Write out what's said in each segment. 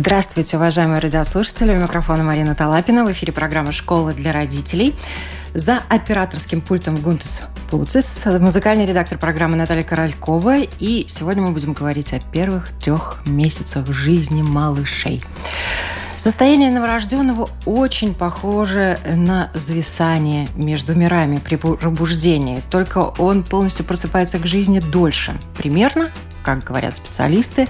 Здравствуйте, уважаемые радиослушатели. У микрофона Марина Талапина. В эфире программа «Школа для родителей». За операторским пультом Гунтес Плуцис, музыкальный редактор программы Наталья Королькова. И сегодня мы будем говорить о первых трех месяцах жизни малышей. Состояние новорожденного очень похоже на зависание между мирами при пробуждении, только он полностью просыпается к жизни дольше. Примерно, как говорят специалисты,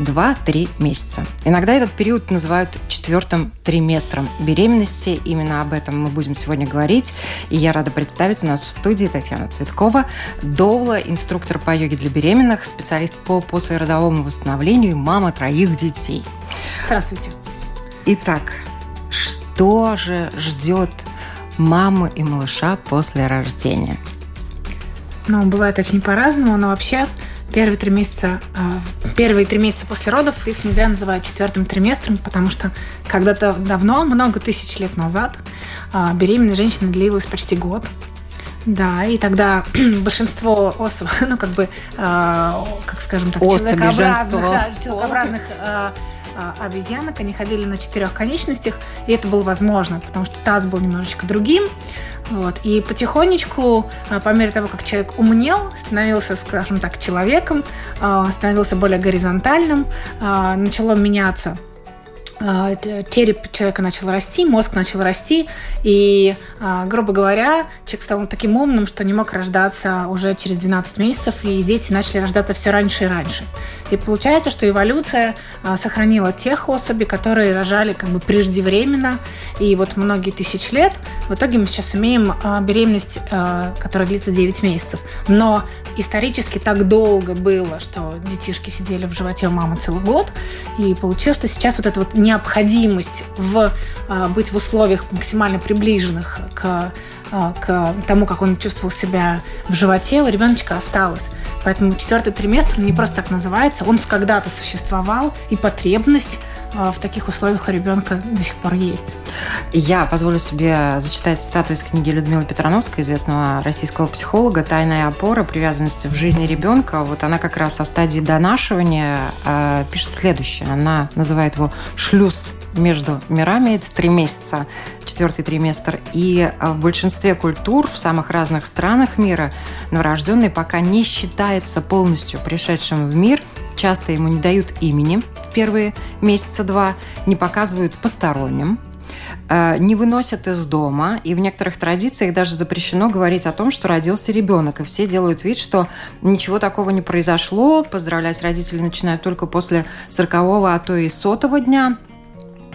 2-3 месяца. Иногда этот период называют четвертым триместром беременности. Именно об этом мы будем сегодня говорить. И я рада представить у нас в студии Татьяна Цветкова, доула, инструктор по йоге для беременных, специалист по послеродовому восстановлению и мама троих детей. Здравствуйте. Итак, что же ждет маму и малыша после рождения? Ну, бывает очень по-разному, но вообще первые три месяца, а, первые три месяца после родов их нельзя называть четвертым триместром, потому что когда-то давно, много тысяч лет назад, а, беременная женщина длилась почти год. Да, и тогда большинство особей, ну, как бы, э, как скажем так, человекообразных, да, человекообразных э, обезьянок, они ходили на четырех конечностях, и это было возможно, потому что таз был немножечко другим, вот. И потихонечку, а, по мере того, как человек умнел, становился, скажем так, человеком, а, становился более горизонтальным, а, начало меняться череп человека начал расти, мозг начал расти, и, грубо говоря, человек стал таким умным, что не мог рождаться уже через 12 месяцев, и дети начали рождаться все раньше и раньше. И получается, что эволюция а, сохранила тех особей, которые рожали как бы преждевременно, и вот многие тысячи лет. В итоге мы сейчас имеем а, беременность, а, которая длится 9 месяцев. Но исторически так долго было, что детишки сидели в животе у мамы целый год, и получилось, что сейчас вот эта вот необходимость в быть в условиях максимально приближенных к а, к тому, как он чувствовал себя в животе, у ребеночка осталось. Поэтому четвертый триместр не просто так называется, он когда-то существовал, и потребность а, в таких условиях у ребенка до сих пор есть. Я позволю себе зачитать статую из книги Людмилы Петрановской, известного российского психолога «Тайная опора привязанности в жизни ребенка». Вот она как раз о стадии донашивания э, пишет следующее. Она называет его «шлюз между мирами, это три месяца, четвертый триместр. И а, в большинстве культур в самых разных странах мира новорожденный пока не считается полностью пришедшим в мир. Часто ему не дают имени в первые месяца два, не показывают посторонним, а, не выносят из дома, и в некоторых традициях даже запрещено говорить о том, что родился ребенок, и все делают вид, что ничего такого не произошло, поздравлять родителей начинают только после 40 а то и сотого дня,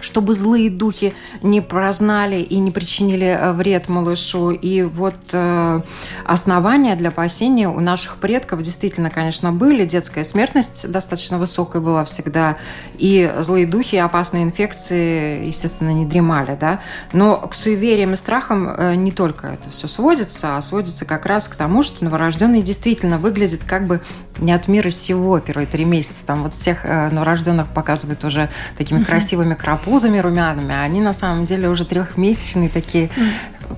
чтобы злые духи не прознали и не причинили э, вред малышу. И вот э, основания для опасения у наших предков действительно, конечно, были. Детская смертность достаточно высокая была всегда. И злые духи, опасные инфекции, естественно, не дремали. Да? Но к суевериям и страхам э, не только это все сводится, а сводится как раз к тому, что новорожденный действительно выглядит как бы не от мира сего первые три месяца. Там вот всех э, новорожденных показывают уже такими красивыми крапузами румяными, а они на самом деле уже трехмесячные такие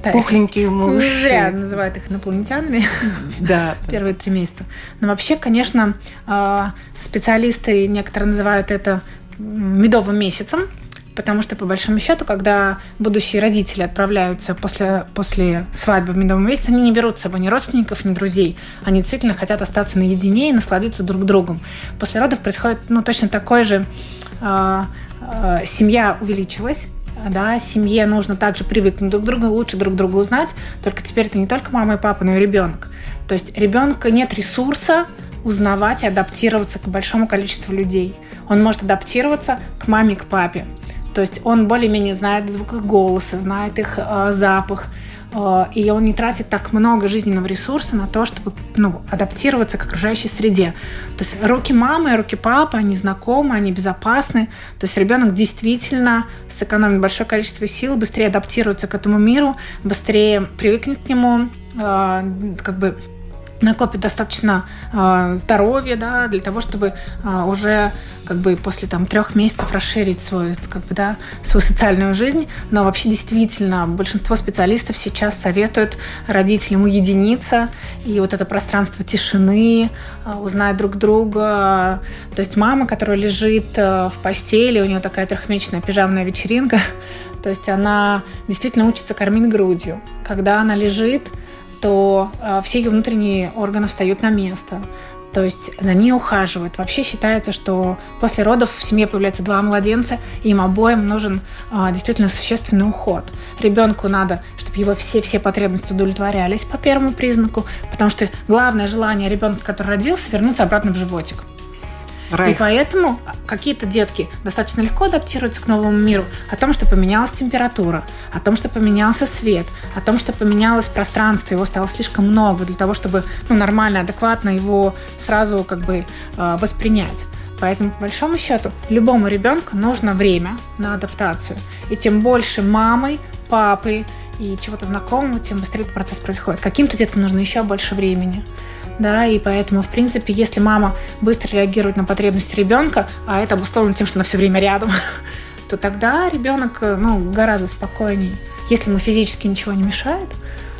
да, пухленькие малыши. Зря называют их инопланетянами. Да. Первые три месяца. Но вообще, конечно, а, специалисты некоторые называют это медовым месяцем, потому что, по большому счету, когда будущие родители отправляются после, после свадьбы в медовом месяце, они не берут с собой ни родственников, ни друзей. Они действительно хотят остаться наедине и насладиться друг другом. После родов происходит ну, точно такой же... Э, э, семья увеличилась, да, семье нужно также привыкнуть друг к другу, лучше друг друга узнать, только теперь это не только мама и папа, но и ребенок. То есть ребенка нет ресурса узнавать и адаптироваться к большому количеству людей. Он может адаптироваться к маме, к папе. То есть он более-менее знает звук их голоса, знает их э, запах, и он не тратит так много жизненного ресурса на то, чтобы ну, адаптироваться к окружающей среде. То есть руки мамы руки папы, они знакомы, они безопасны. То есть ребенок действительно сэкономит большое количество сил, быстрее адаптируется к этому миру, быстрее привыкнет к нему, э, как бы накопит достаточно э, здоровья, да, для того, чтобы э, уже как бы после там трех месяцев расширить свою, как бы, да, свою социальную жизнь. Но вообще действительно большинство специалистов сейчас советуют родителям уединиться и вот это пространство тишины, э, узнать друг друга. То есть мама, которая лежит э, в постели, у нее такая трехмесячная пижамная вечеринка, то есть она действительно учится кормить грудью. Когда она лежит, то э, все ее внутренние органы встают на место. То есть за ней ухаживают. Вообще считается, что после родов в семье появляется два младенца, и им обоим нужен а, действительно существенный уход. Ребенку надо, чтобы его все-все потребности удовлетворялись по первому признаку, потому что главное желание ребенка, который родился, вернуться обратно в животик. Рейх. И поэтому какие-то детки достаточно легко адаптируются к новому миру. О том, что поменялась температура, о том, что поменялся свет, о том, что поменялось пространство, его стало слишком много для того, чтобы ну, нормально, адекватно его сразу как бы э, воспринять. Поэтому, по большому счету, любому ребенку нужно время на адаптацию. И тем больше мамой, папой и чего-то знакомого, тем быстрее этот процесс происходит. Каким-то деткам нужно еще больше времени да, и поэтому, в принципе, если мама быстро реагирует на потребности ребенка, а это обусловлено тем, что она все время рядом, то тогда ребенок, ну, гораздо спокойней. Если ему физически ничего не мешает,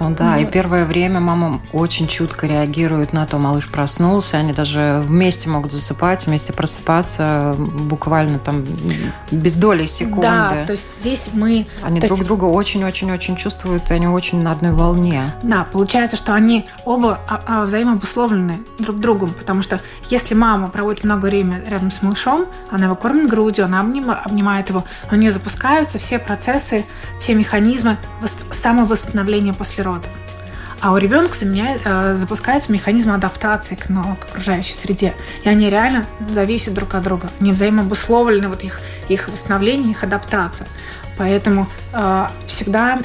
ну да, вот. и первое время мама очень чутко реагирует на то, малыш проснулся, они даже вместе могут засыпать, вместе просыпаться буквально там без доли секунды. Да, то есть здесь мы... Они друг есть... друга очень-очень-очень чувствуют, и они очень на одной волне. Да, получается, что они оба а, а, взаимообусловлены друг другом, потому что если мама проводит много времени рядом с малышом, она его кормит грудью, она обнимает его, у нее запускаются все процессы, все механизмы самовосстановления после родов. А у ребенка э, запускается механизм адаптации к, окружающей среде. И они реально зависят друг от друга. Они взаимообусловлены, вот их, их восстановление, их адаптация. Поэтому э, всегда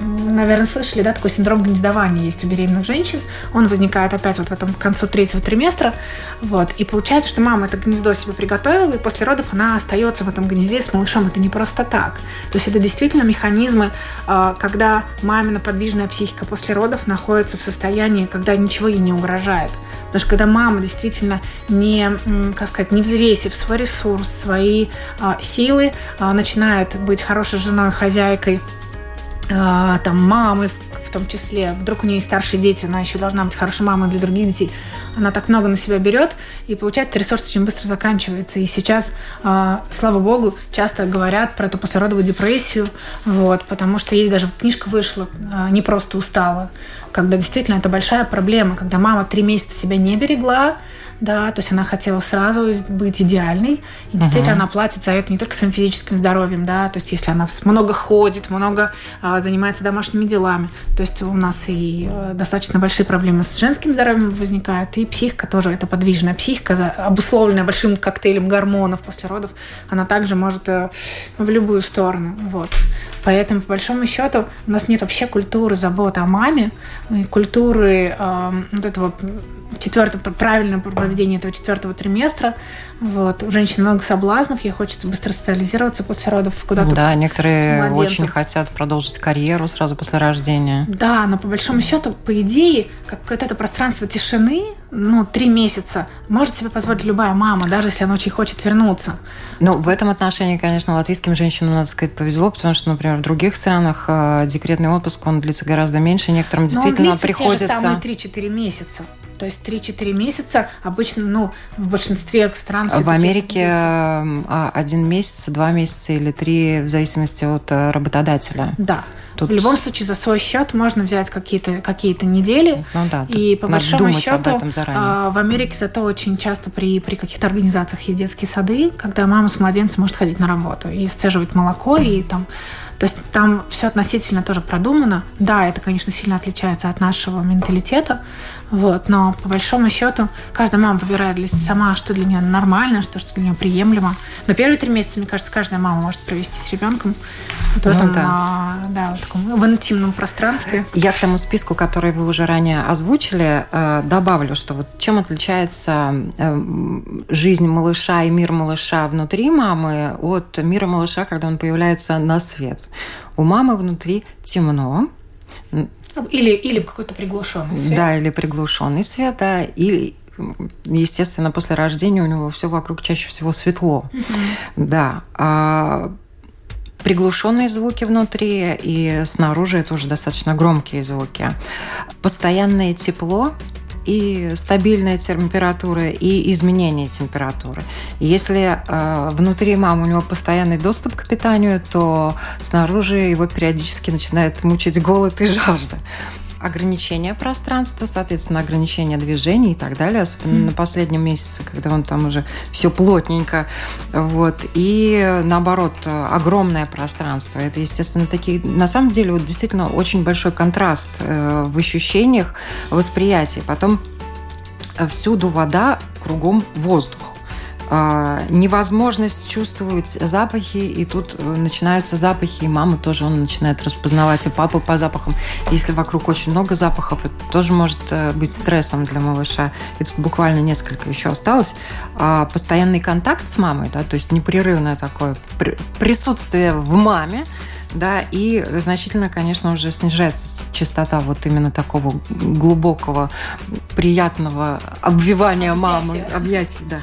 наверное, слышали, да, такой синдром гнездования есть у беременных женщин. Он возникает опять вот в этом концу третьего триместра. Вот. И получается, что мама это гнездо себе приготовила, и после родов она остается в этом гнезде с малышом. Это не просто так. То есть это действительно механизмы, а, когда мамина подвижная психика после родов находится в состоянии, когда ничего ей не угрожает. Потому что когда мама действительно не, как сказать, не взвесив свой ресурс, свои а, силы, а, начинает быть хорошей женой, хозяйкой, там мамы в том числе, вдруг у нее есть старшие дети, она еще должна быть хорошей мамой для других детей. Она так много на себя берет, и получается, ресурс очень быстро заканчивается. И сейчас, э, слава богу, часто говорят про эту послеродовую депрессию, вот, потому что есть даже книжка вышла э, «Не просто устала», когда действительно это большая проблема, когда мама три месяца себя не берегла, да, то есть она хотела сразу быть идеальной, и действительно uh-huh. она платит за это не только своим физическим здоровьем, да, то есть если она много ходит, много а, занимается домашними делами, то есть у нас и а, достаточно большие проблемы с женским здоровьем возникают, и психика тоже, это подвижная психика, обусловленная большим коктейлем гормонов после родов, она также может а, в любую сторону, вот. Поэтому, по большому счету, у нас нет вообще культуры заботы о маме, культуры э, вот этого четвертого, правильного проведения этого четвертого триместра. Вот. У женщин много соблазнов, ей хочется быстро социализироваться после родов куда-то. Да, некоторые очень хотят продолжить карьеру сразу после рождения. Да, но по большому счету, по идее, как это пространство тишины, ну, три месяца, может себе позволить любая мама, даже если она очень хочет вернуться. Ну, в этом отношении, конечно, латвийским женщинам, надо сказать, повезло, потому что, например, в других странах э, декретный отпуск, он длится гораздо меньше, некоторым действительно Но он приходится... те же самые 3-4 месяца. То есть 3-4 месяца обычно, ну, в большинстве стран... В Америке а, один месяц, два месяца или три, в зависимости от э, работодателя. Да. Тут... В любом случае, за свой счет можно взять какие-то какие недели. Ну да, и по большому счету об этом заранее. А, в Америке зато очень часто при, при каких-то организациях есть детские сады, когда мама с младенцем может ходить на работу и сцеживать молоко, и там то есть там все относительно тоже продумано. Да, это, конечно, сильно отличается от нашего менталитета, Вот, но по большому счету каждая мама выбирает для сама, что для нее нормально, что, что для нее приемлемо. Но первые три месяца, мне кажется, каждая мама может провести с ребенком вот в ну этом, да. А, да, в, таком, в интимном пространстве. Я к тому списку, который вы уже ранее озвучили, э, добавлю, что вот чем отличается э, жизнь малыша и мир малыша внутри мамы от мира малыша, когда он появляется на свет. У мамы внутри темно, или, или какой-то приглушенный свет. Да, или приглушенный свет, да. И, естественно, после рождения у него все вокруг чаще всего светло. Угу. Да. А приглушенные звуки внутри и снаружи это уже достаточно громкие звуки. Постоянное тепло и стабильная температура, и изменение температуры. Если э, внутри мамы у него постоянный доступ к питанию, то снаружи его периодически начинает мучить голод и жажда ограничение пространства, соответственно, ограничение движений и так далее, особенно mm. на последнем месяце, когда он там уже все плотненько. Вот. И наоборот, огромное пространство. Это, естественно, такие... На самом деле, вот действительно очень большой контраст э, в ощущениях, восприятии. Потом э, всюду вода, кругом воздух. А, невозможность чувствовать запахи, и тут э, начинаются запахи, и мама тоже он начинает распознавать, и папа по запахам. Если вокруг очень много запахов, это тоже может э, быть стрессом для малыша. И тут буквально несколько еще осталось. А постоянный контакт с мамой, да, то есть непрерывное такое присутствие в маме, да, и значительно, конечно, уже снижается частота вот именно такого глубокого, приятного обвивания мамы, объятий, да.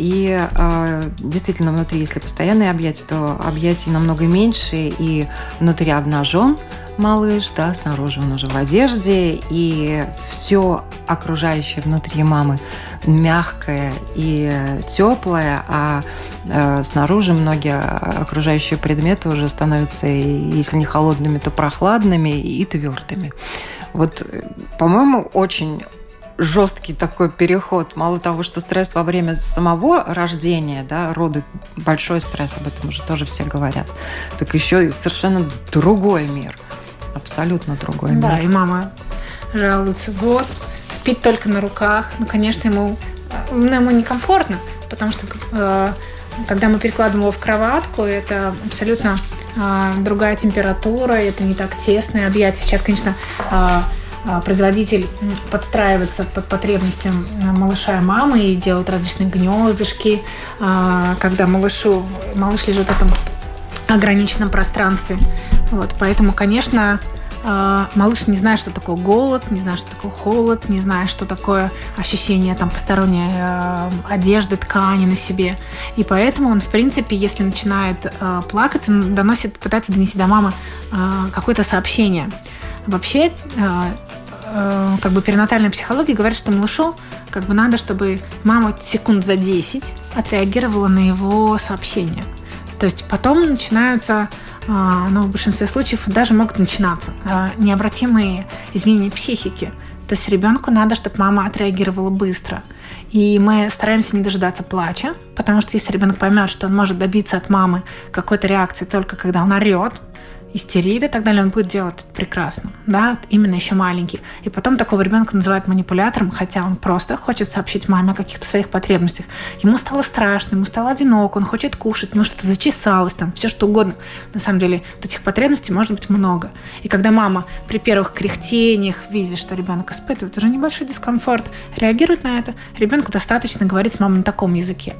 И э, действительно внутри, если постоянные объятия, то объятий намного меньше, и внутри обнажен малыш, да, снаружи он уже в одежде, и все окружающее внутри мамы мягкое и теплое, а э, снаружи многие окружающие предметы уже становятся, если не холодными, то прохладными и твердыми. Вот, э, по-моему, очень жесткий такой переход. Мало того, что стресс во время самого рождения, да, роды, большой стресс, об этом уже тоже все говорят, так еще и совершенно другой мир. Абсолютно другой да, мир. Да, и мама жалуется, вот, спит только на руках. Ну, конечно, ему, ну, ему некомфортно, потому что э, когда мы перекладываем его в кроватку, это абсолютно э, другая температура, это не так тесное объятие. Сейчас, конечно, э, производитель подстраивается под потребностям э, малыша и мамы и делает различные гнездышки, а, когда малышу, малыш лежит в этом ограниченном пространстве. Вот, поэтому, конечно, а, малыш не знает, что такое голод, не знает, что такое холод, не знает, что такое ощущение там посторонней одежды, ткани на себе. И поэтому он, в принципе, если начинает плакать, он доносит, пытается донести до мамы какое-то сообщение. Вообще, Э, как бы перинатальная психология говорит, что малышу как бы надо, чтобы мама секунд за 10 отреагировала на его сообщение. То есть потом начинаются, а, ну, в большинстве случаев даже могут начинаться а, необратимые изменения психики. То есть ребенку надо, чтобы мама отреагировала быстро. И мы стараемся не дожидаться плача, потому что если ребенок поймет, что он может добиться от мамы какой-то реакции только когда он орет, истерит и так далее, он будет делать это прекрасно, да, именно еще маленький. И потом такого ребенка называют манипулятором, хотя он просто хочет сообщить маме о каких-то своих потребностях. Ему стало страшно, ему стало одиноко, он хочет кушать, ему что-то зачесалось, там, все что угодно. На самом деле, этих потребностей может быть много. И когда мама при первых кряхтениях видит, что ребенок испытывает уже небольшой дискомфорт, реагирует на это, ребенку достаточно говорить с мамой на таком языке.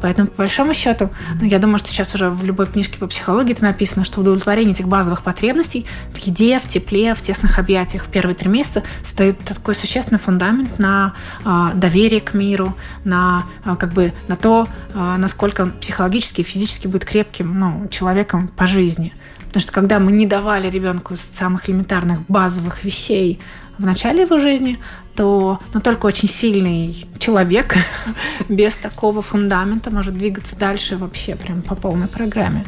Поэтому, по большому счету, ну, я думаю, что сейчас уже в любой книжке по психологии это написано, что удовлетворение этих базовых потребностей в еде, в тепле, в тесных объятиях в первые три месяца стоит такой существенный фундамент на э, доверие к миру, на э, как бы на то, э, насколько психологически и физически будет крепким ну, человеком по жизни. Потому что когда мы не давали ребенку самых элементарных базовых вещей в начале его жизни, то но только очень сильный человек без такого фундамента может двигаться дальше вообще прям по полной программе.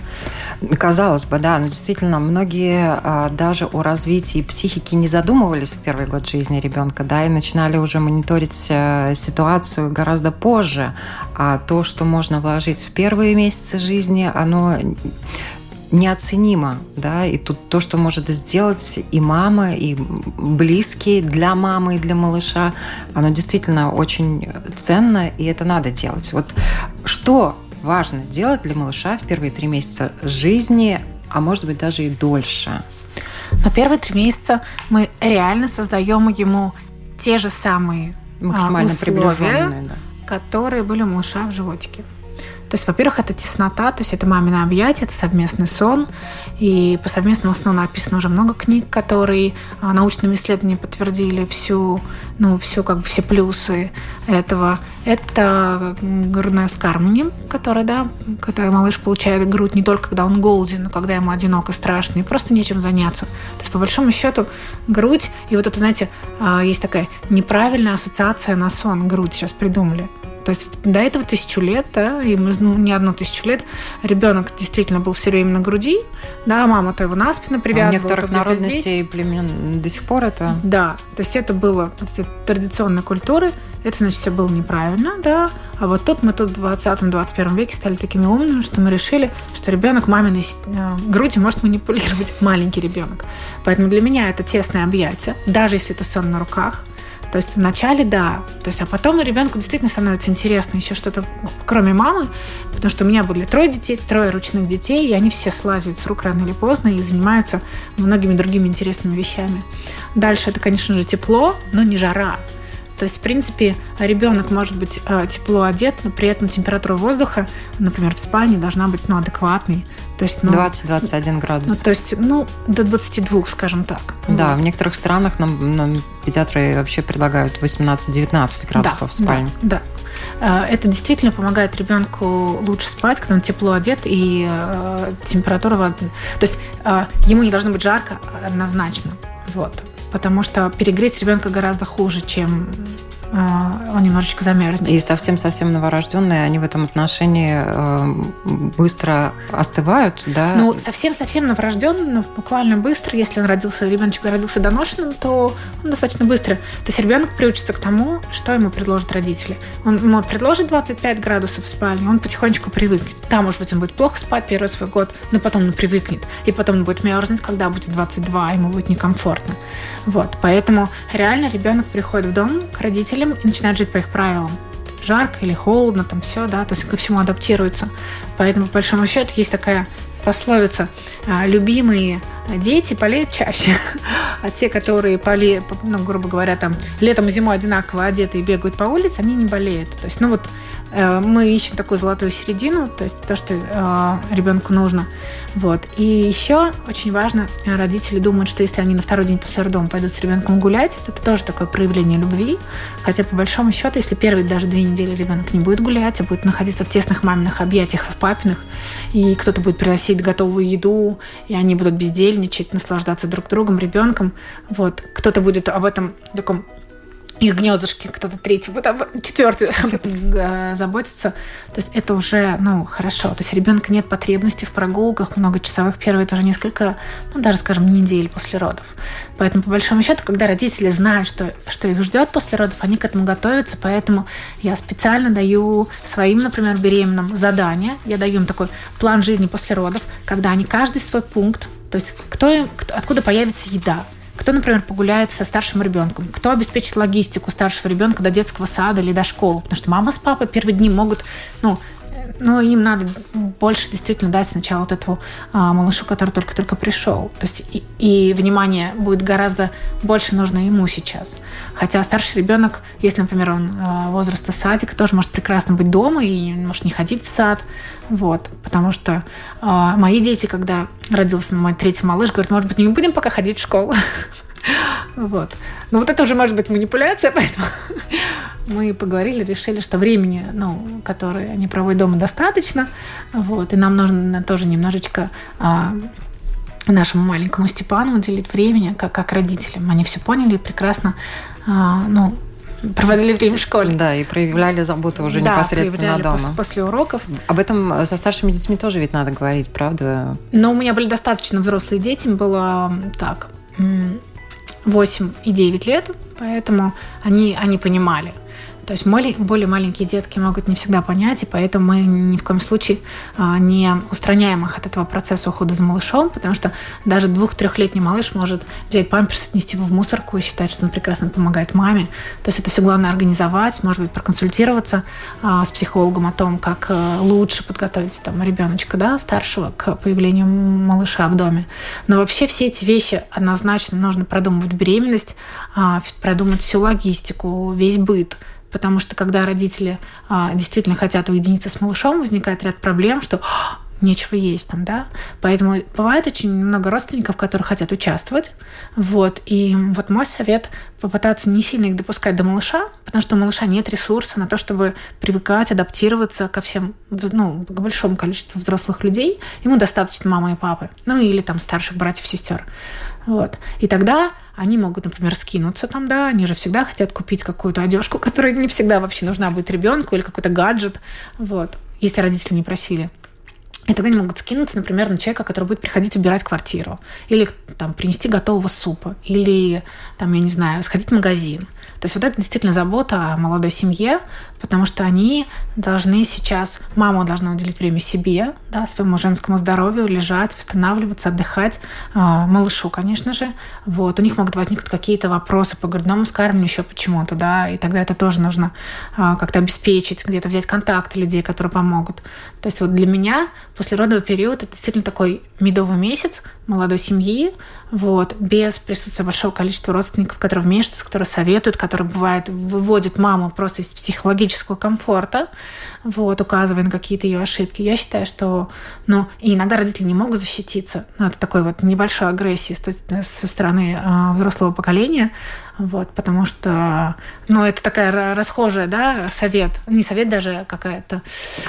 Казалось бы, да, но действительно многие а, даже о развитии психики не задумывались в первый год жизни ребенка, да, и начинали уже мониторить а, ситуацию гораздо позже. А то, что можно вложить в первые месяцы жизни, оно неоценимо, да, и тут то, что может сделать и мама, и близкие для мамы и для малыша, оно действительно очень ценно, и это надо делать. Вот что важно делать для малыша в первые три месяца жизни, а может быть даже и дольше? На первые три месяца мы реально создаем ему те же самые максимально условия, да. которые были у малыша в животике. То есть, во-первых, это теснота, то есть это мамино объятие, это совместный сон. И по совместному сну написано уже много книг, которые а, научными исследованиями подтвердили всю, ну, всю, как бы все плюсы этого. Это грудное вскармливание, которое, да, когда малыш получает грудь не только когда он голоден, но когда ему одиноко, страшно, и просто нечем заняться. То есть, по большому счету, грудь, и вот это, знаете, а, есть такая неправильная ассоциация на сон, грудь сейчас придумали. То есть до этого тысячу лет, да, и мы, ну, не одну тысячу лет, ребенок действительно был все время на груди, да, мама-то его на спину привязывала. А некоторых народностей и племен до сих пор это... Да, то есть это было вот эти традиционной культуры, это, значит, все было неправильно, да, а вот тут мы тут в 20-21 веке стали такими умными, что мы решили, что ребенок маминой э, грудью может манипулировать, маленький ребенок. Поэтому для меня это тесное объятие, даже если это сон на руках, то есть вначале да, то есть, а потом ребенку действительно становится интересно еще что-то, кроме мамы, потому что у меня были трое детей, трое ручных детей, и они все слазят с рук рано или поздно и занимаются многими другими интересными вещами. Дальше это, конечно же, тепло, но не жара. То есть, в принципе, ребенок может быть э, тепло одет, но при этом температура воздуха, например, в спальне должна быть ну, адекватной. То есть, ну, 20-21 градус. Ну, то есть, ну, до 22, скажем так. Да, вот. в некоторых странах нам, нам педиатры вообще предлагают 18-19 градусов да, в спальне. Да, да. Это действительно помогает ребенку лучше спать, когда он тепло одет и э, температура воды. То есть э, ему не должно быть жарко однозначно. Вот потому что перегреть ребенка гораздо хуже, чем а, он немножечко замерзнет. И совсем-совсем новорожденные, они в этом отношении э, быстро остывают, да? Ну, совсем-совсем новорожденный, ну, буквально быстро, если он родился, ребеночек родился доношенным, то он достаточно быстро. То есть ребенок приучится к тому, что ему предложат родители. Он ему предложит 25 градусов в спальне, он потихонечку привыкнет. Да, может быть, он будет плохо спать первый свой год, но потом он привыкнет. И потом он будет мерзнуть, когда будет 22, ему будет некомфортно. Вот, поэтому реально ребенок приходит в дом к родителям и начинает жить по их правилам. Жарко или холодно, там все, да, то есть ко всему адаптируется. Поэтому, по большому счету, есть такая пословица а, «любимые дети болеют чаще», а те, которые, поле, ну, грубо говоря, там летом и зимой одинаково одеты и бегают по улице, они не болеют. То есть, ну вот мы ищем такую золотую середину, то есть то, что э, ребенку нужно. Вот. И еще очень важно, родители думают, что если они на второй день после роддома пойдут с ребенком гулять, то это тоже такое проявление любви. Хотя, по большому счету, если первые даже две недели ребенок не будет гулять, а будет находиться в тесных маминых объятиях, в папиных, и кто-то будет приносить готовую еду, и они будут бездельничать, наслаждаться друг другом, ребенком, вот. Кто-то будет об этом таком их гнездышки, кто-то третий, об, четвертый заботится. То есть это уже, ну, хорошо. То есть ребенка нет потребности в прогулках многочасовых первые тоже несколько, ну, даже, скажем, недель после родов. Поэтому, по большому счету, когда родители знают, что, что их ждет после родов, они к этому готовятся. Поэтому я специально даю своим, например, беременным задание. Я даю им такой план жизни после родов, когда они каждый свой пункт, то есть кто, кто откуда появится еда, кто, например, погуляет со старшим ребенком? Кто обеспечит логистику старшего ребенка до детского сада или до школы? Потому что мама с папой первые дни могут, ну, но им надо больше действительно дать сначала вот этому а, малышу, который только-только пришел. То есть и, и внимание будет гораздо больше нужно ему сейчас. Хотя старший ребенок, если, например, он а, возраста садика, тоже может прекрасно быть дома и может не ходить в сад. Вот, потому что а, мои дети, когда родился мой третий малыш, говорят, может быть, не будем пока ходить в школу. Вот. Но вот это уже может быть манипуляция, поэтому мы поговорили, решили, что времени, ну, которое они проводят дома, достаточно. Вот. И нам нужно тоже немножечко а, нашему маленькому Степану уделить времени, как, как родителям. Они все поняли прекрасно, а, ну, проводили время в школе. Да, и проявляли заботу уже да, непосредственно дома. После, после уроков. Об этом э, со старшими детьми тоже ведь надо говорить, правда? Но у меня были достаточно взрослые дети, было так, 8 и 9 лет, поэтому они, они понимали. То есть более маленькие детки могут не всегда понять, и поэтому мы ни в коем случае а, не устраняем их от этого процесса ухода за малышом, потому что даже двух-трехлетний малыш может взять памперс, отнести его в мусорку и считать, что он прекрасно помогает маме. То есть это все главное организовать, может быть, проконсультироваться а, с психологом о том, как э, лучше подготовить там ребеночка, да, старшего к появлению малыша в доме. Но вообще все эти вещи однозначно нужно продумывать беременность, а, продумать всю логистику, весь быт – потому что когда родители а, действительно хотят уединиться с малышом, возникает ряд проблем, что «А, нечего есть там, да. Поэтому бывает очень много родственников, которые хотят участвовать. Вот. И вот мой совет попытаться не сильно их допускать до малыша, потому что у малыша нет ресурса на то, чтобы привыкать, адаптироваться ко всем, ну, к большому количеству взрослых людей. Ему достаточно мамы и папы. Ну, или там старших братьев, сестер. Вот. И тогда они могут, например, скинуться там, да, они же всегда хотят купить какую-то одежку, которая не всегда вообще нужна будет ребенку, или какой-то гаджет, вот, если родители не просили. И тогда они могут скинуться, например, на человека, который будет приходить убирать квартиру, или там принести готового супа, или там, я не знаю, сходить в магазин. То есть вот это действительно забота о молодой семье, потому что они должны сейчас, мама должна уделить время себе, да, своему женскому здоровью, лежать, восстанавливаться, отдыхать, э, малышу, конечно же. Вот. У них могут возникнуть какие-то вопросы по грудному скармливанию еще почему-то, да, и тогда это тоже нужно э, как-то обеспечить, где-то взять контакты людей, которые помогут. То есть вот для меня послеродовый период – это действительно такой медовый месяц молодой семьи, вот, без присутствия большого количества родственников, которые вмешиваются, которые советуют, которые, бывает, выводят маму просто из психологического комфорта, вот, указывая на какие-то ее ошибки. Я считаю, что, ну, и иногда родители не могут защититься от такой вот небольшой агрессии со стороны э, взрослого поколения, вот, потому что, ну, это такая расхожая, да, совет, не совет даже, какая-то,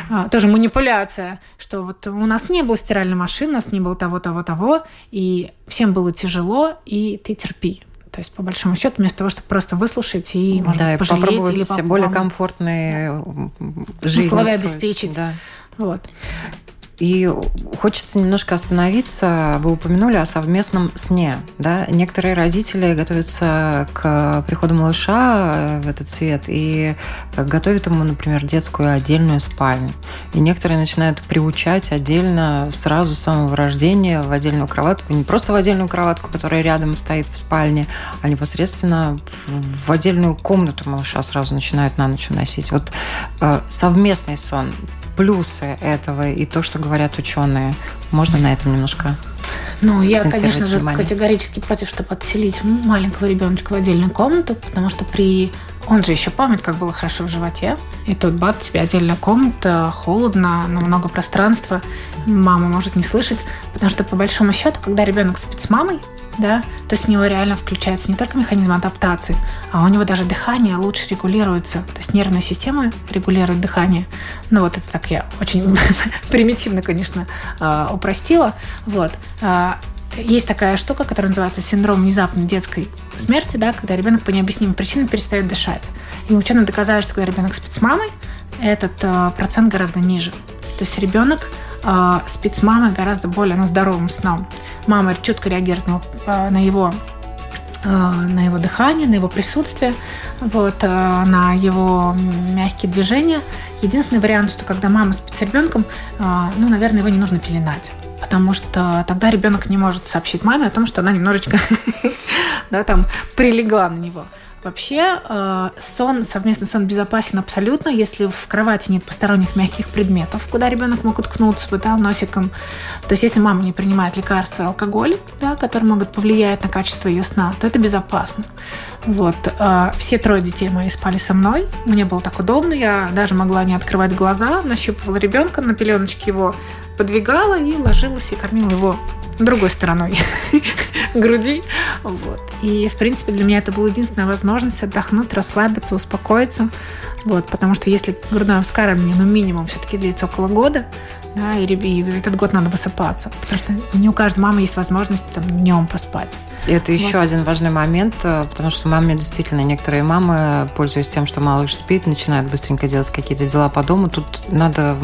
а, тоже манипуляция, что вот у нас не было стиральной машины, у нас не было того, того, того, и всем было тяжело, и ты терпи. То есть, по большому счету, вместо того, чтобы просто выслушать и, может да, быть, пожалеть попробовать или более комфортные жизни условия обеспечить. Да. Вот. И хочется немножко остановиться. Вы упомянули о совместном сне. Да? Некоторые родители готовятся к приходу малыша в этот свет и готовят ему, например, детскую отдельную спальню. И некоторые начинают приучать отдельно сразу с самого рождения в отдельную кроватку. Не просто в отдельную кроватку, которая рядом стоит в спальне, а непосредственно в отдельную комнату малыша сразу начинают на ночь уносить. Вот э, совместный сон плюсы этого и то, что говорят ученые. Можно на этом немножко ну, я, конечно же, внимание. категорически против, чтобы отселить маленького ребеночка в отдельную комнату, потому что при он же еще помнит, как было хорошо в животе. И тут бац, тебе отдельная комната, холодно, но много пространства. Мама может не слышать, потому что по большому счету, когда ребенок спит с мамой, да, то есть у него реально включается не только механизм адаптации, а у него даже дыхание лучше регулируется. То есть нервная система регулирует дыхание. Ну вот это так я очень примитивно, конечно, а, упростила. Вот. А, есть такая штука, которая называется синдром внезапной детской смерти, да, когда ребенок по необъяснимым причинам перестает дышать. И ученые доказали, что когда ребенок спит с мамой, этот э, процент гораздо ниже. То есть ребенок э, спит с мамой гораздо более ну, здоровым сном. Мама чутко реагирует на, э, на его э, на его дыхание, на его присутствие, вот, на его мягкие движения. Единственный вариант, что когда мама спит с ребенком, ну, наверное, его не нужно пеленать потому что тогда ребенок не может сообщить маме о том, что она немножечко да, там прилегла на него. Вообще э, сон, совместный сон безопасен абсолютно, если в кровати нет посторонних мягких предметов, куда ребенок мог уткнуться бы, да, носиком. То есть если мама не принимает лекарства и алкоголь, да, которые могут повлиять на качество ее сна, то это безопасно. Вот. Э, все трое детей мои спали со мной. Мне было так удобно. Я даже могла не открывать глаза, нащупывала ребенка, на пеленочке его подвигала и ложилась и кормила его другой стороной груди. Вот. И, в принципе, для меня это была единственная возможность отдохнуть, расслабиться, успокоиться. Вот, потому что если грудное вскармливание, ну, минимум все-таки длится около года, да, и, и этот год надо высыпаться, потому что не у каждой мамы есть возможность там, днем поспать. И это вот. еще один важный момент, э, потому что маме действительно некоторые мамы, пользуясь тем, что малыш спит, начинают быстренько делать какие-то дела по дому. Тут надо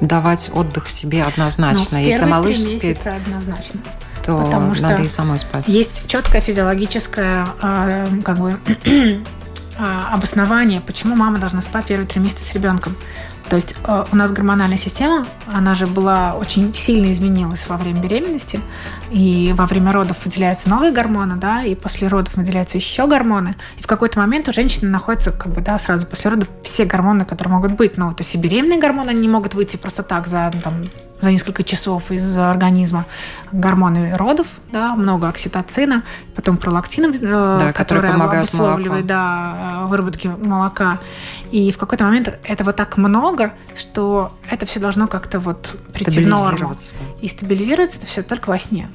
давать отдых себе однозначно. Ну, Если малыш спит, однозначно то Потому надо и самой спать. Есть четкая физиологическая, а, как бы а, обоснование, почему мама должна спать первые три месяца с ребенком. То есть э, у нас гормональная система, она же была очень сильно изменилась во время беременности, и во время родов выделяются новые гормоны, да, и после родов выделяются еще гормоны. И в какой-то момент у женщины находятся, как бы, да, сразу после родов все гормоны, которые могут быть. Ну, то есть и беременные гормоны, они не могут выйти просто так за там, за несколько часов из организма гормоны родов, да, много окситоцина, потом пролактин, э, да, который, который обусловливает да, э, выработки молока. И в какой-то момент этого так много, что это все должно как-то вот прийти в норму. И стабилизируется это все только во сне.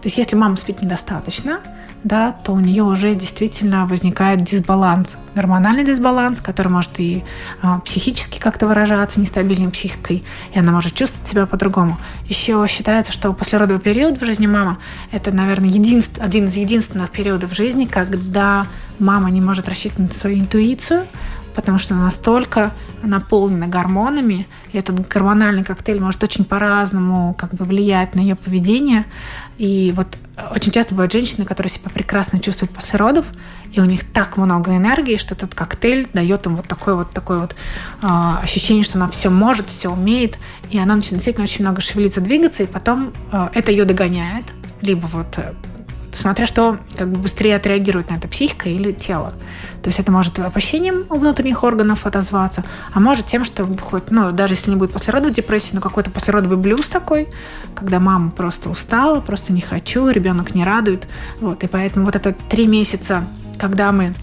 То есть если мама спит недостаточно, да, то у нее уже действительно возникает дисбаланс, гормональный дисбаланс, который может и а, психически как-то выражаться, нестабильной психикой, и она может чувствовать себя по-другому. Еще считается, что послеродовый период в жизни мамы – это, наверное, единств, один из единственных периодов в жизни, когда мама не может рассчитывать на свою интуицию, потому что настолько наполнена гормонами, и этот гормональный коктейль может очень по-разному как бы влиять на ее поведение. И вот очень часто бывают женщины, которые себя прекрасно чувствуют после родов, и у них так много энергии, что этот коктейль дает им вот такое вот такое вот э, ощущение, что она все может, все умеет, и она начинает действительно очень много шевелиться, двигаться, и потом э, это ее догоняет, либо вот э, смотря что как бы быстрее отреагирует на это психика или тело. То есть это может опущением внутренних органов отозваться, а может тем, что хоть, ну, даже если не будет послеродовой депрессии, но какой-то послеродовый блюз такой, когда мама просто устала, просто не хочу, ребенок не радует. Вот, и поэтому вот это три месяца, когда мы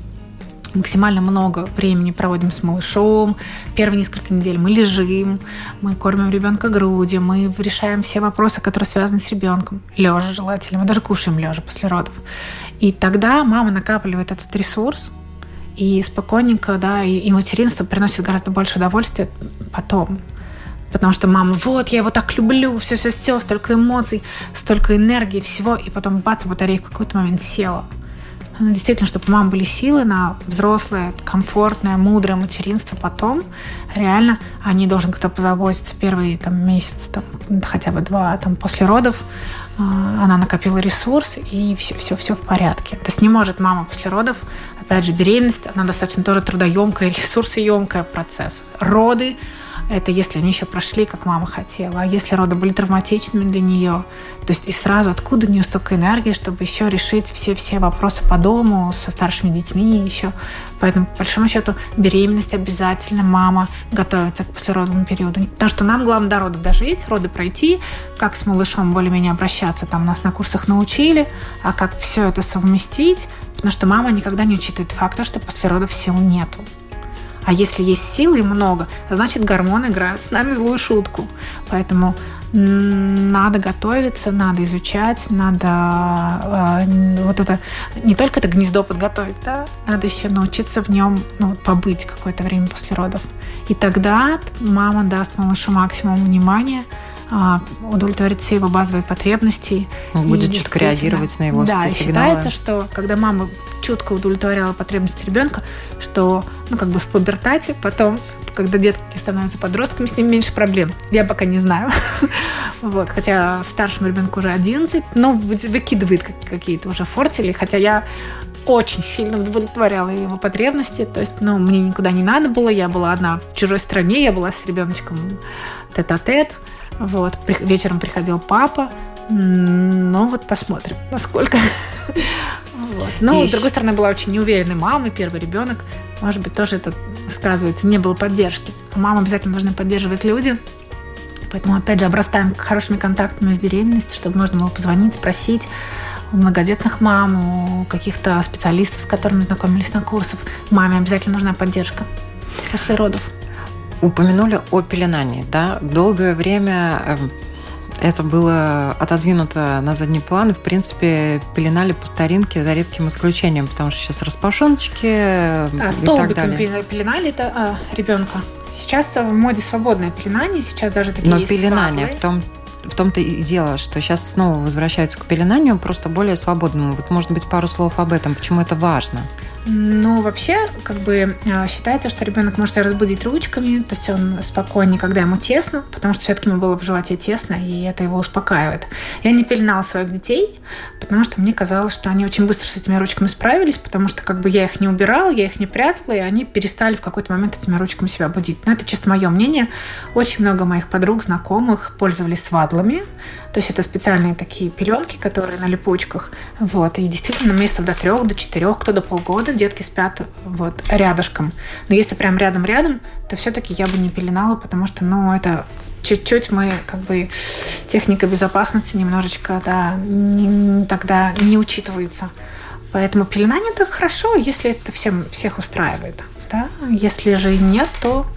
максимально много времени проводим с малышом. Первые несколько недель мы лежим, мы кормим ребенка грудью, мы решаем все вопросы, которые связаны с ребенком. Лежа желательно. Мы даже кушаем лежа после родов. И тогда мама накапливает этот ресурс, и спокойненько, да, и, и материнство приносит гораздо больше удовольствия потом. Потому что мама, вот, я его так люблю, все-все-все, столько эмоций, столько энергии, всего, и потом бац, батарейка в какой-то момент села. Ну, действительно, чтобы у мамы были силы на взрослое, комфортное, мудрое материнство потом, реально они должен кто позаботиться первый там, месяц, там, хотя бы два, там, после родов, а, она накопила ресурс, и все, все, все в порядке. То есть не может мама после родов, опять же, беременность, она достаточно тоже трудоемкая, ресурсоемкая процесс. Роды это если они еще прошли, как мама хотела. А если роды были травматичными для нее, то есть и сразу откуда у нее столько энергии, чтобы еще решить все-все вопросы по дому со старшими детьми еще. Поэтому, по большому счету, беременность обязательно мама готовится к послеродовому периоду. Потому что нам главное до родов дожить, роды пройти, как с малышом более-менее обращаться, там нас на курсах научили, а как все это совместить, потому что мама никогда не учитывает факта, что после родов сил нету. А если есть силы много, значит гормоны играют с нами злую шутку. Поэтому надо готовиться, надо изучать, надо э, вот это не только это гнездо подготовить, да, надо еще научиться в нем ну, побыть какое-то время после родов. И тогда мама даст малышу максимум внимания, удовлетворит все его базовые потребности. Он будет чутко реагировать на его да, все сигналы. считается, что когда мама чутко удовлетворяла потребности ребенка, что, ну, как бы в пубертате потом когда детки становятся подростками, с ним меньше проблем. Я пока не знаю. вот, хотя старшему ребенку уже 11, но выкидывает какие-то уже фортили, хотя я очень сильно удовлетворяла его потребности. То есть, ну, мне никуда не надо было. Я была одна в чужой стране, я была с ребеночком тет-а-тет. -тет. Вот, вечером приходил папа, но вот посмотрим, насколько. Вот. Но, и с другой стороны, была очень неуверенной мамой, первый ребенок. Может быть, тоже это сказывается, не было поддержки. Мама обязательно должны поддерживать люди. Поэтому, опять же, обрастаем хорошими контактами в беременности, чтобы можно было позвонить, спросить у многодетных мам, у каких-то специалистов, с которыми знакомились на курсах. Маме обязательно нужна поддержка после родов. Упомянули о пеленании, да? Долгое время эм, это было отодвинуто на задний план. В принципе, пеленали по старинке, за редким исключением, потому что сейчас распашоночки а, и так далее. пеленали это а, ребенка. Сейчас в моде свободное пеленание, сейчас даже такие Но есть пеленание в том в том-то и дело, что сейчас снова возвращаются к пеленанию, просто более свободному. Вот, может быть, пару слов об этом, почему это важно? Ну, вообще, как бы э, считается, что ребенок может разбудить ручками, то есть он спокойнее, когда ему тесно, потому что все-таки ему было в животе тесно, и это его успокаивает. Я не пеленала своих детей, потому что мне казалось, что они очень быстро с этими ручками справились, потому что как бы я их не убирала, я их не прятала, и они перестали в какой-то момент этими ручками себя будить. Но это чисто мое мнение. Очень много моих подруг, знакомых пользовались свадлами, то есть это специальные такие пеленки, которые на липучках. Вот. И действительно месяцев до трех, до четырех, кто до полгода детки спят вот рядышком. Но если прям рядом-рядом, то все-таки я бы не пеленала, потому что, ну, это чуть-чуть мы как бы техника безопасности немножечко да, не, тогда не учитывается. Поэтому пеленание это хорошо, если это всем, всех устраивает. Да? Если же нет, то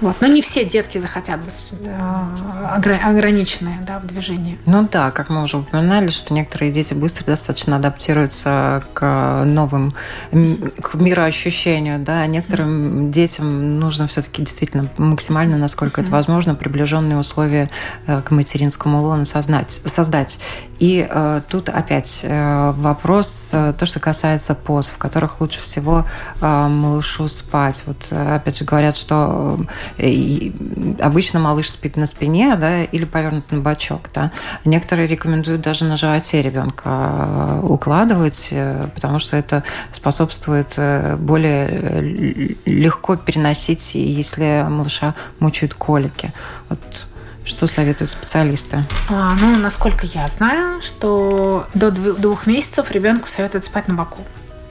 вот. Но не все детки захотят быть э, ограниченные да, в движении. Ну да, как мы уже упоминали, что некоторые дети быстро достаточно адаптируются к новым к мироощущению, да, а некоторым детям нужно все-таки действительно максимально, насколько mm-hmm. это возможно, приближенные условия э, к материнскому лону создать. создать. И э, тут опять э, вопрос, э, то, что касается поз, в которых лучше всего э, малышу спать. Вот опять же говорят, что и обычно малыш спит на спине да, или повернут на бочок. Да. Некоторые рекомендуют даже на животе ребенка э, укладывать, э, потому что это способствует э, более легко переносить, если малыша мучают колики. Вот что советуют специалисты? А, ну, насколько я знаю, что до двух месяцев ребенку советуют спать на боку.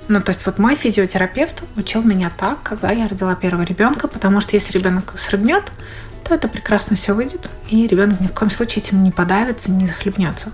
Ну, то есть вот мой физиотерапевт учил меня так, когда я родила первого ребенка, потому что если ребенок срыгнет, то это прекрасно все выйдет, и ребенок ни в коем случае этим не подавится, не захлебнется.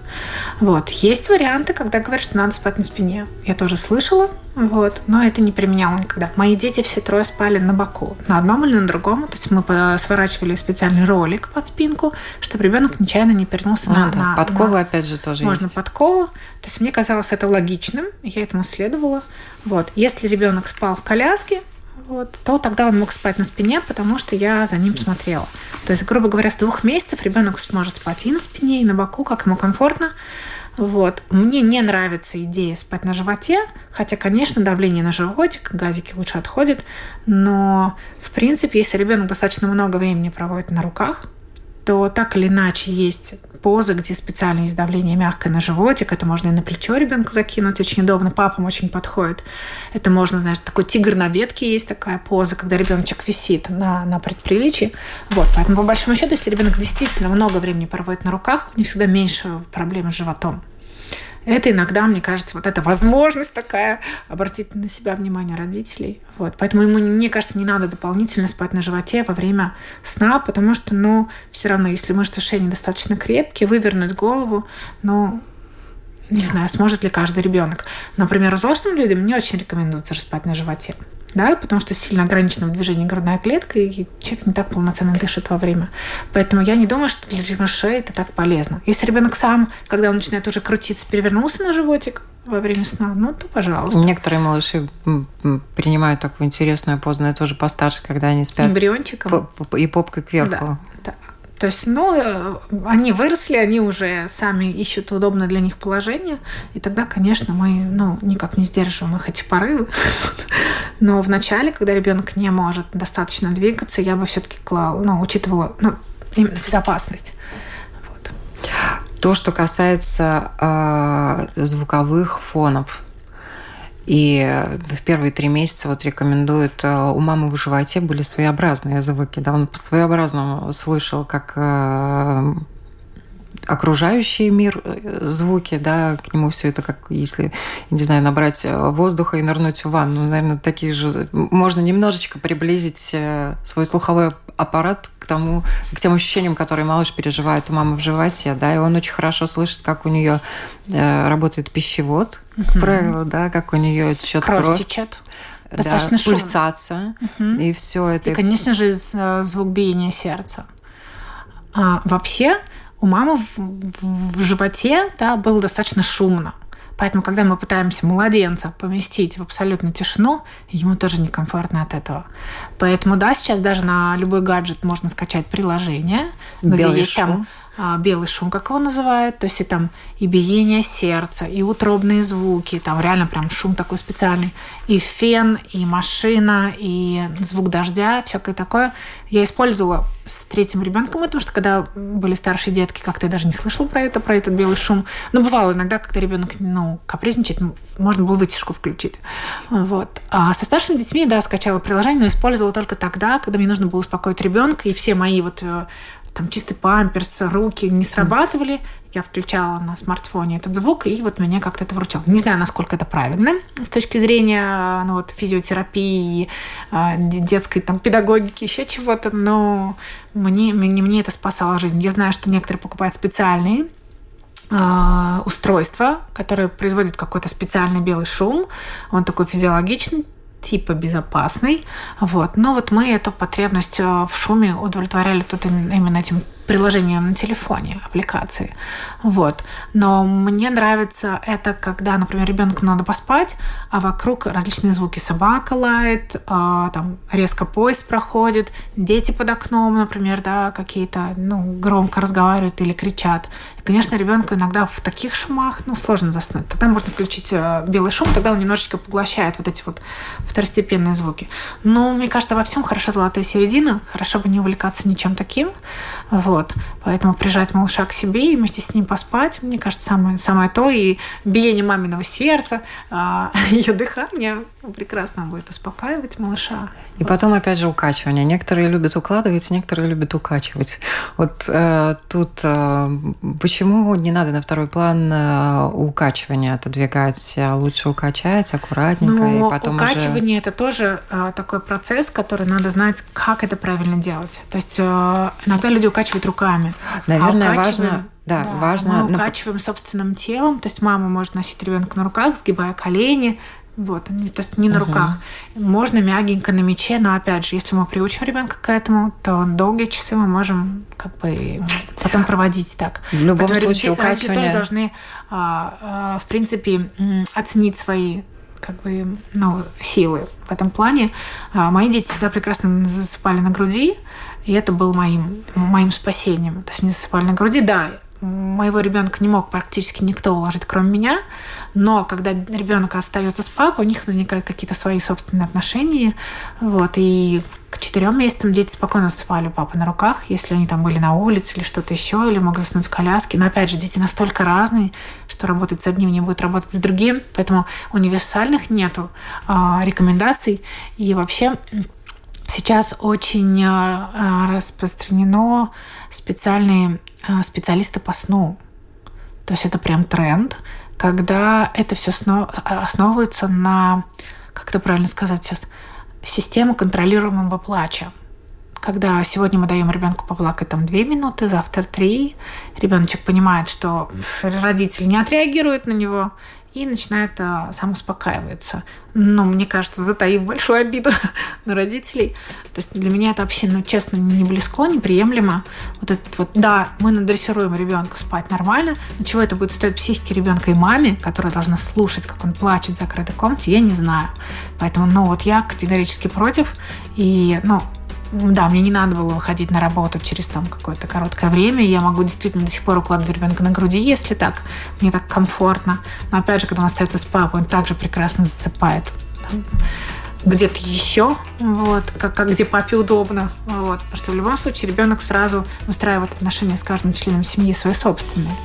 Вот. Есть варианты, когда говорят, что надо спать на спине. Я тоже слышала, вот, но это не применяла никогда. Мои дети все трое спали на боку, на одном или на другом. То есть мы сворачивали специальный ролик под спинку, чтобы ребенок нечаянно не перенулся а, на, да. на подкову на... опять же тоже Можно есть. подкову. То есть мне казалось это логичным, я этому следовала. Вот. Если ребенок спал в коляске, вот, то тогда он мог спать на спине, потому что я за ним смотрела. То есть, грубо говоря, с двух месяцев ребенок сможет спать и на спине, и на боку, как ему комфортно. Вот. Мне не нравится идея спать на животе, хотя, конечно, давление на животик, газики лучше отходят, но, в принципе, если ребенок достаточно много времени проводит на руках, то так или иначе есть позы, где специально есть давление мягкое на животик. Это можно и на плечо ребенка закинуть, очень удобно. Папам очень подходит. Это можно, знаешь, такой тигр на ветке есть такая поза, когда ребеночек висит на, на предприличии. Вот, поэтому, по большому счету, если ребенок действительно много времени проводит на руках, у них всегда меньше проблем с животом это иногда, мне кажется, вот эта возможность такая обратить на себя внимание родителей. Вот. Поэтому ему, мне кажется, не надо дополнительно спать на животе во время сна, потому что, ну, все равно, если мышцы шеи недостаточно крепкие, вывернуть голову, ну, не знаю, сможет ли каждый ребенок. Например, взрослым людям не очень рекомендуется спать на животе да, потому что сильно ограничена в движении грудная клетка, и человек не так полноценно дышит во время. Поэтому я не думаю, что для малышей это так полезно. Если ребенок сам, когда он начинает уже крутиться, перевернулся на животик во время сна, ну, то пожалуйста. Некоторые малыши принимают такую интересную позу, но это уже постарше, когда они спят. Эмбриончиком. И попкой кверху. Да. То есть, ну, э, они выросли, они уже сами ищут удобное для них положение, и тогда, конечно, мы, ну, никак не сдерживаем их эти порывы. Но в начале, когда ребенок не может достаточно двигаться, я бы все-таки клала, ну, учитывала, ну, именно безопасность. Вот. То, что касается э, звуковых фонов, и в первые три месяца вот рекомендуют, э, у мамы в животе были своеобразные звуки, да, он по-своеобразному слышал, как э, окружающий мир, э, звуки, да, к нему все это как если, не знаю, набрать воздуха и нырнуть в ванну, наверное, такие же. Можно немножечко приблизить свой слуховой аппарат к тому, к тем ощущениям, которые малыш переживает у мамы в животе, да, и он очень хорошо слышит, как у нее э, работает пищевод, как правило, да, как у нее течет кровь. Кровь течет. Достаточно да, пульсация угу. и все это. И, конечно же, э, звук биения сердца. А, вообще у мамы в, в, в животе да, было достаточно шумно. Поэтому, когда мы пытаемся младенца поместить в абсолютную тишину, ему тоже некомфортно от этого. Поэтому, да, сейчас даже на любой гаджет можно скачать приложение, где Белый есть шум. там белый шум, как его называют, то есть и там и биение сердца, и утробные звуки, там реально прям шум такой специальный, и фен, и машина, и звук дождя, всякое такое. Я использовала с третьим ребенком, потому что когда были старшие детки, как-то я даже не слышала про это, про этот белый шум. Но бывало иногда, когда ребенок ну, капризничает, можно было вытяжку включить. Вот. А со старшими детьми, да, скачала приложение, но использовала только тогда, когда мне нужно было успокоить ребенка, и все мои вот э, там чистый памперс, руки не срабатывали, я включала на смартфоне этот звук, и вот меня как-то это вручало. Не знаю, насколько это правильно с точки зрения ну, вот, физиотерапии, а, детской там, педагогики, еще чего-то, но мне, мне, мне это спасало жизнь. Я знаю, что некоторые покупают специальные а, устройства, которые производят какой-то специальный белый шум. Он такой физиологичный, типа безопасный. Вот. Но вот мы эту потребность э, в шуме удовлетворяли тут именно этим приложением на телефоне, аппликации. Вот. Но мне нравится это, когда, например, ребенку надо поспать, а вокруг различные звуки. Собака лает, э, там резко поезд проходит, дети под окном, например, да, какие-то ну, громко разговаривают или кричат. И, конечно, ребенку иногда в таких шумах ну, сложно заснуть. Тогда можно включить э, белый шум, тогда он немножечко поглощает вот эти вот второстепенные звуки. Но мне кажется, во всем хороша золотая середина. Хорошо бы не увлекаться ничем таким. Вот. Поэтому прижать малыша к себе и вместе с ним поспать, мне кажется, самое, самое то. И биение маминого сердца, а, ее дыхание прекрасно будет успокаивать малыша. И вот. потом, опять же, укачивание. Некоторые любят укладывать, некоторые любят укачивать. Вот э, тут э, почему не надо на второй план э, укачивание отодвигать, а лучше укачать аккуратненько ну, и потом укачивание уже... это тоже э, такой процесс, который надо знать, как это правильно делать. То есть э, иногда люди укачивают руками. Наверное, а важно да, да, важно. Мы укачиваем собственным телом, то есть мама может носить ребенка на руках, сгибая колени, вот, то есть не на uh-huh. руках. Можно мягенько на мече, но опять же, если мы приучим ребенка к этому, то долгие часы мы можем как бы потом проводить так. В любом Поэтому случае, укачивание... тоже должны, а, а, в принципе, оценить свои как бы, ну, силы в этом плане. А, мои дети всегда прекрасно засыпали на груди, и это было моим, моим спасением. То есть не засыпали на груди, да, моего ребенка не мог практически никто уложить, кроме меня. Но когда ребенок остается с папой, у них возникают какие-то свои собственные отношения. Вот, и к четырем месяцам дети спокойно спали у папы на руках, если они там были на улице или что-то еще, или могут заснуть в коляске. Но опять же, дети настолько разные, что работать с одним не будет работать с другим, поэтому универсальных нету а, рекомендаций. И вообще сейчас очень а, распространено специальные а, специалисты по сну. То есть это прям тренд, когда это все основывается на, как это правильно сказать сейчас, систему контролируемого плача. Когда сегодня мы даем ребенку поплакать там две минуты, завтра три, ребеночек понимает, что родитель не отреагирует на него, и начинает а, сам успокаиваться. Но мне кажется, затаив большую обиду на родителей. То есть для меня это вообще, ну, честно, не близко, неприемлемо. Вот этот вот, да, мы надрессируем ребенка спать нормально, но чего это будет стоить психике ребенка и маме, которая должна слушать, как он плачет в закрытой комнате, я не знаю. Поэтому, ну, вот я категорически против. И, ну, да, мне не надо было выходить на работу через там какое-то короткое время. Я могу действительно до сих пор укладывать ребенка на груди, если так. Мне так комфортно. Но опять же, когда он остается с папой, он также прекрасно засыпает. где-то еще, вот, как, как где папе удобно, вот, потому что в любом случае ребенок сразу выстраивает отношения с каждым членом семьи свои собственные,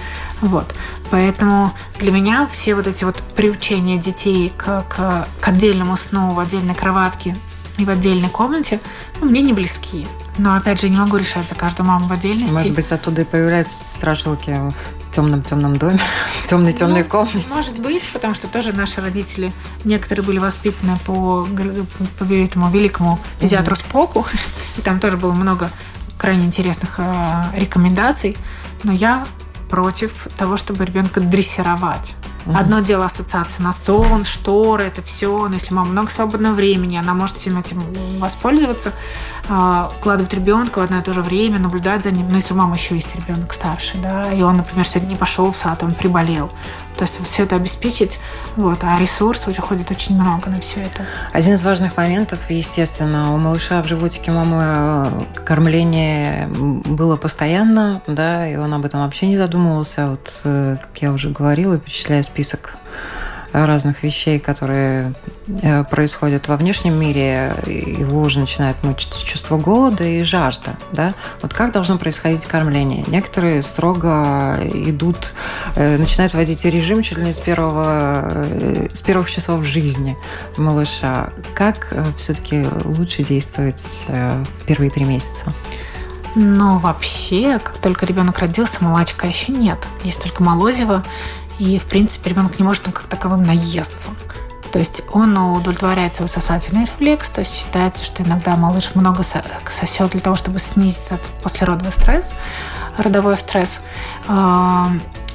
вот, поэтому для меня все вот эти вот приучения детей к, к, к отдельному сну в отдельной кроватке и в отдельной комнате, ну, мне не близки. Но, опять же, не могу решать за каждую маму в отдельности. Может быть, оттуда и появляются страшилки в темном-темном доме, в темной-темной ну, комнате. Может быть, потому что тоже наши родители, некоторые были воспитаны по, по этому великому педиатру mm-hmm. Споку, и там тоже было много крайне интересных э, рекомендаций. Но я против того, чтобы ребенка дрессировать. Угу. Одно дело ассоциация на сон, шторы, это все. Но если мама много свободного времени, она может всем этим воспользоваться, а, укладывать ребенка в одно и то же время, наблюдать за ним. Но если у мамы еще есть ребенок старший, да, и он, например, сегодня не пошел в сад, он приболел, То есть все это обеспечить, вот, а ресурсов уходит очень много на все это. Один из важных моментов, естественно, у малыша в животике мамы э, кормление было постоянно, да, и он об этом вообще не задумывался. Вот, э, как я уже говорила, перечисляя список разных вещей, которые э, происходят во внешнем мире, его уже начинает мучить чувство голода и жажда. Да? Вот как должно происходить кормление? Некоторые строго идут, э, начинают вводить режим чуть ли не с, первого, э, с первых часов жизни малыша. Как все-таки лучше действовать в первые три месяца? Но вообще, как только ребенок родился, молочка еще нет. Есть только молозиво и, в принципе, ребенок не может там как таковым наесться. То есть он удовлетворяет свой сосательный рефлекс, то есть считается, что иногда малыш много сосет для того, чтобы снизить послеродовый стресс, родовой стресс.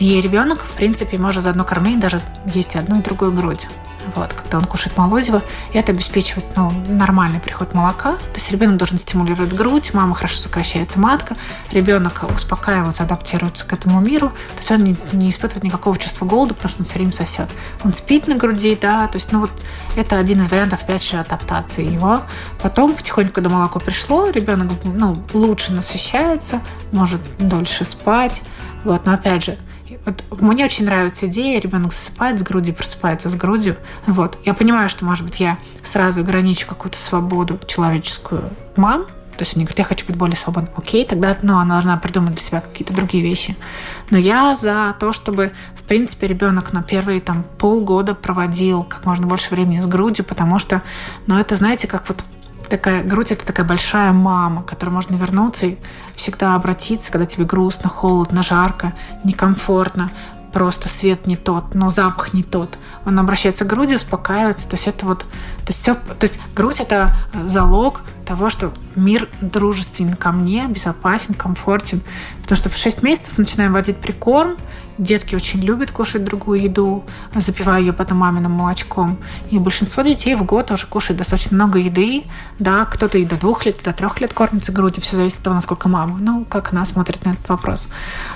И ребенок, в принципе, может за одно кормление даже есть одну и другую грудь вот, когда он кушает молозиво, и это обеспечивает ну, нормальный приход молока. То есть ребенок должен стимулировать грудь, мама хорошо сокращается матка, ребенок успокаивается, адаптируется к этому миру, то есть он не, не испытывает никакого чувства голода, потому что он все время сосет. Он спит на груди, да, то есть, ну вот это один из вариантов, опять же, адаптации его. Потом потихоньку, когда молоко пришло, ребенок ну, лучше насыщается, может дольше спать, вот, но опять же, вот мне очень нравится идея, ребенок засыпает с грудью, просыпается с грудью. Вот. Я понимаю, что, может быть, я сразу ограничу какую-то свободу человеческую мам, то есть они говорят, я хочу быть более свободной. Окей, тогда ну, она должна придумать для себя какие-то другие вещи. Но я за то, чтобы, в принципе, ребенок на первые там, полгода проводил как можно больше времени с грудью, потому что, ну, это, знаете, как вот такая грудь это такая большая мама, к которой можно вернуться и всегда обратиться, когда тебе грустно, холодно, жарко, некомфортно, просто свет не тот, но запах не тот. Он обращается к груди, успокаивается. То есть это вот, то есть все, то есть грудь это залог того, что мир дружественен ко мне, безопасен, комфортен. Потому что в 6 месяцев начинаем вводить прикорм, Детки очень любят кушать другую еду, запивая ее потом маминым молочком. И большинство детей в год уже кушает достаточно много еды. Да, кто-то и до двух лет, и до трех лет кормится грудью. Все зависит от того, насколько мама. Ну, как она смотрит на этот вопрос.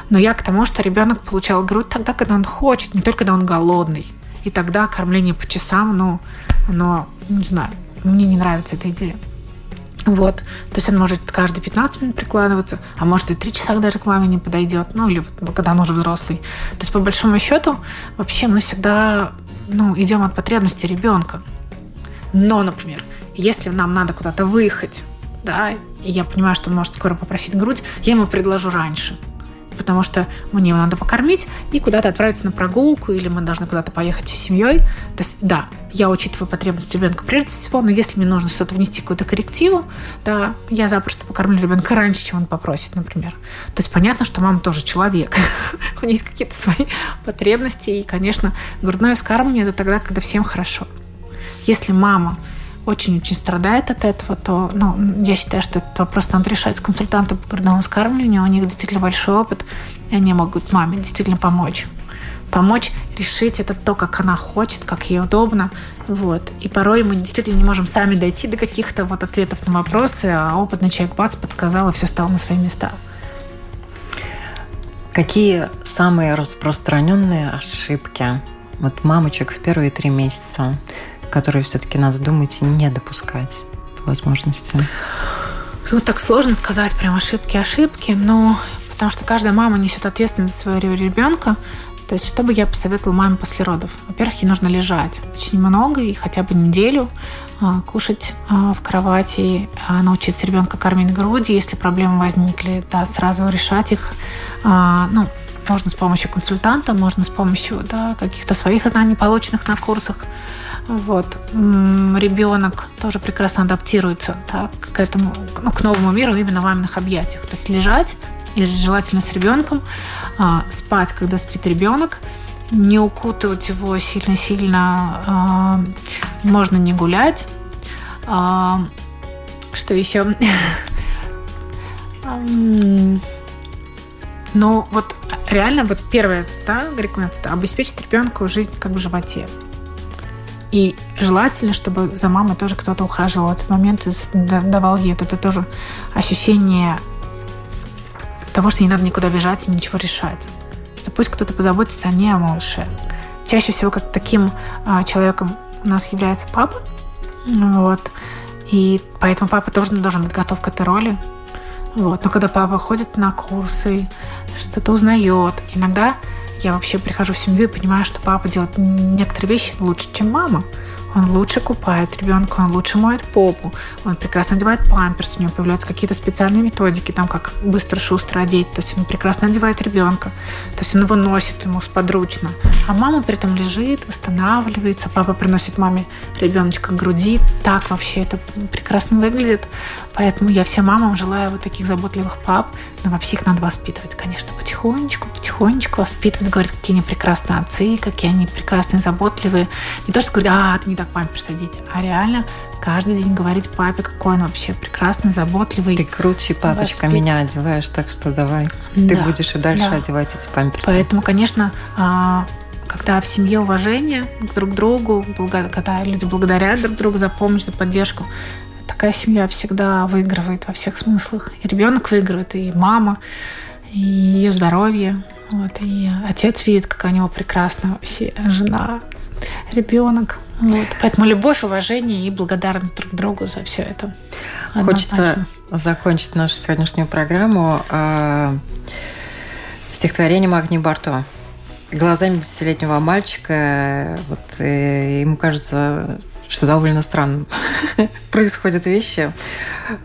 Но я к тому, что ребенок получал грудь тогда, когда он хочет, не только когда он голодный. И тогда кормление по часам, ну, оно, не знаю, мне не нравится эта идея. Вот. То есть он может каждые 15 минут прикладываться, а может и 3 часа даже к маме не подойдет, ну или ну, когда он уже взрослый. То есть по большому счету вообще мы всегда ну, идем от потребности ребенка. Но, например, если нам надо куда-то выехать, да, и я понимаю, что он может скоро попросить грудь, я ему предложу раньше потому что мне его надо покормить и куда-то отправиться на прогулку, или мы должны куда-то поехать с семьей. То есть, да, я учитываю потребности ребенка прежде всего, но если мне нужно что-то внести, какую-то коррективу, да, я запросто покормлю ребенка раньше, чем он попросит, например. То есть понятно, что мама тоже человек. У нее есть какие-то свои потребности, и, конечно, грудное вскармливание – это тогда, когда всем хорошо. Если мама очень-очень страдает от этого, то ну, я считаю, что этот вопрос надо решать с консультантом по грудному вскармливанию. У них действительно большой опыт, и они могут маме действительно помочь. Помочь решить это то, как она хочет, как ей удобно. Вот. И порой мы действительно не можем сами дойти до каких-то вот ответов на вопросы, а опытный человек бац подсказал, и все стало на свои места. Какие самые распространенные ошибки вот мамочек в первые три месяца которые все-таки надо думать и не допускать возможности? Ну, так сложно сказать прям ошибки-ошибки, но потому что каждая мама несет ответственность за своего ребенка. То есть, что бы я посоветовала маме после родов? Во-первых, ей нужно лежать очень много и хотя бы неделю а, кушать а, в кровати, а, научиться ребенка кормить грудью, если проблемы возникли, да, сразу решать их. Ну, можно с помощью консультанта, можно с помощью да, каких-то своих знаний, полученных на курсах. Вот. Ребенок тоже прекрасно адаптируется так, к этому, ну, к новому миру именно в маминых объятиях. То есть лежать или желательно с ребенком, а, спать, когда спит ребенок, не укутывать его сильно-сильно, а, можно не гулять. А, что еще? Ну, вот реально, вот первая да, рекомендация – обеспечить ребенку жизнь как в животе. И желательно, чтобы за мамой тоже кто-то ухаживал в этот момент и давал ей это тоже ощущение того, что не надо никуда бежать и ничего решать. Что пусть кто-то позаботится о ней, о малыше. чаще всего как таким а, человеком у нас является папа. Вот. И поэтому папа тоже должен быть готов к этой роли. Вот. Но когда папа ходит на курсы, что-то узнает, иногда я вообще прихожу в семью и понимаю, что папа делает некоторые вещи лучше, чем мама. Он лучше купает ребенка, он лучше моет попу, он прекрасно одевает памперс, у него появляются какие-то специальные методики, там как быстро, шустро одеть, то есть он прекрасно одевает ребенка, то есть он его носит ему сподручно. А мама при этом лежит, восстанавливается, папа приносит маме ребеночка к груди, так вообще это прекрасно выглядит. Поэтому я всем мамам желаю вот таких заботливых пап, но вообще их надо воспитывать, конечно, потихонечку, потихонечку воспитывать, говорить, какие они прекрасные отцы, какие они прекрасные, заботливые. Не то, что говорить, а, ты не так памперс одеть, а реально каждый день говорить папе, какой он вообще прекрасный, заботливый. Ты круче, папочка, воспит... меня одеваешь, так что давай. Да, ты будешь и дальше да. одевать эти памперсы. Поэтому, конечно, а, когда в семье уважение друг к другу, когда люди благодарят друг друга за помощь, за поддержку, такая семья всегда выигрывает во всех смыслах. И ребенок выигрывает, и мама, и ее здоровье. Вот, и отец видит, как у него прекрасно все жена, ребенок. Вот. Поэтому любовь, уважение и благодарность друг другу за все это. Хочется закончить нашу сегодняшнюю программу э, стихотворением Агни Бартова. Глазами десятилетнего мальчика, вот, ему кажется, что довольно странно происходят вещи.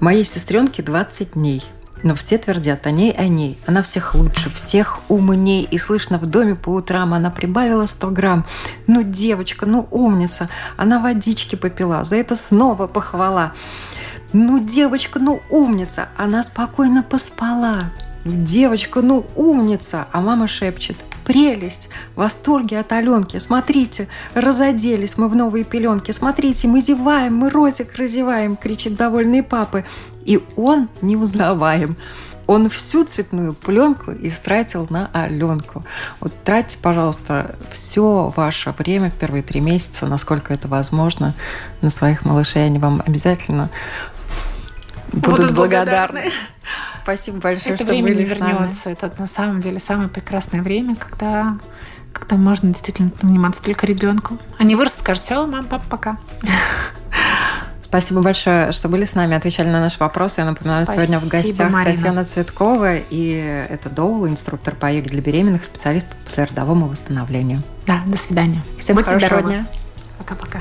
Моей сестренке 20 дней – но все твердят о ней, о ней. Она всех лучше, всех умней. И слышно в доме по утрам, она прибавила 100 грамм. Ну, девочка, ну, умница. Она водички попила, за это снова похвала. Ну, девочка, ну, умница. Она спокойно поспала. Девочка, ну, умница. А мама шепчет прелесть, в восторге от Аленки. Смотрите, разоделись мы в новые пеленки. Смотрите, мы зеваем, мы ротик разеваем, кричит довольный папы. И он не узнаваем. Он всю цветную пленку истратил на Аленку. Вот тратьте, пожалуйста, все ваше время в первые три месяца, насколько это возможно, на своих малышей. Они вам обязательно будут, будут благодарны. благодарны. Спасибо большое, это что время были не вернется. Это на самом деле самое прекрасное время, когда когда можно действительно заниматься только ребенком. Они вырастут, скажут, все, мам, папа, пока. Спасибо большое, что были с нами, отвечали на наши вопросы. Я напоминаю, Спасибо, сегодня в гостях Марина. Татьяна Цветкова, и это Доул, инструктор по йоге для беременных, специалист по послеродовому восстановлению. Да, до свидания. Всем Будьте хорошего здоровы. дня. Пока-пока.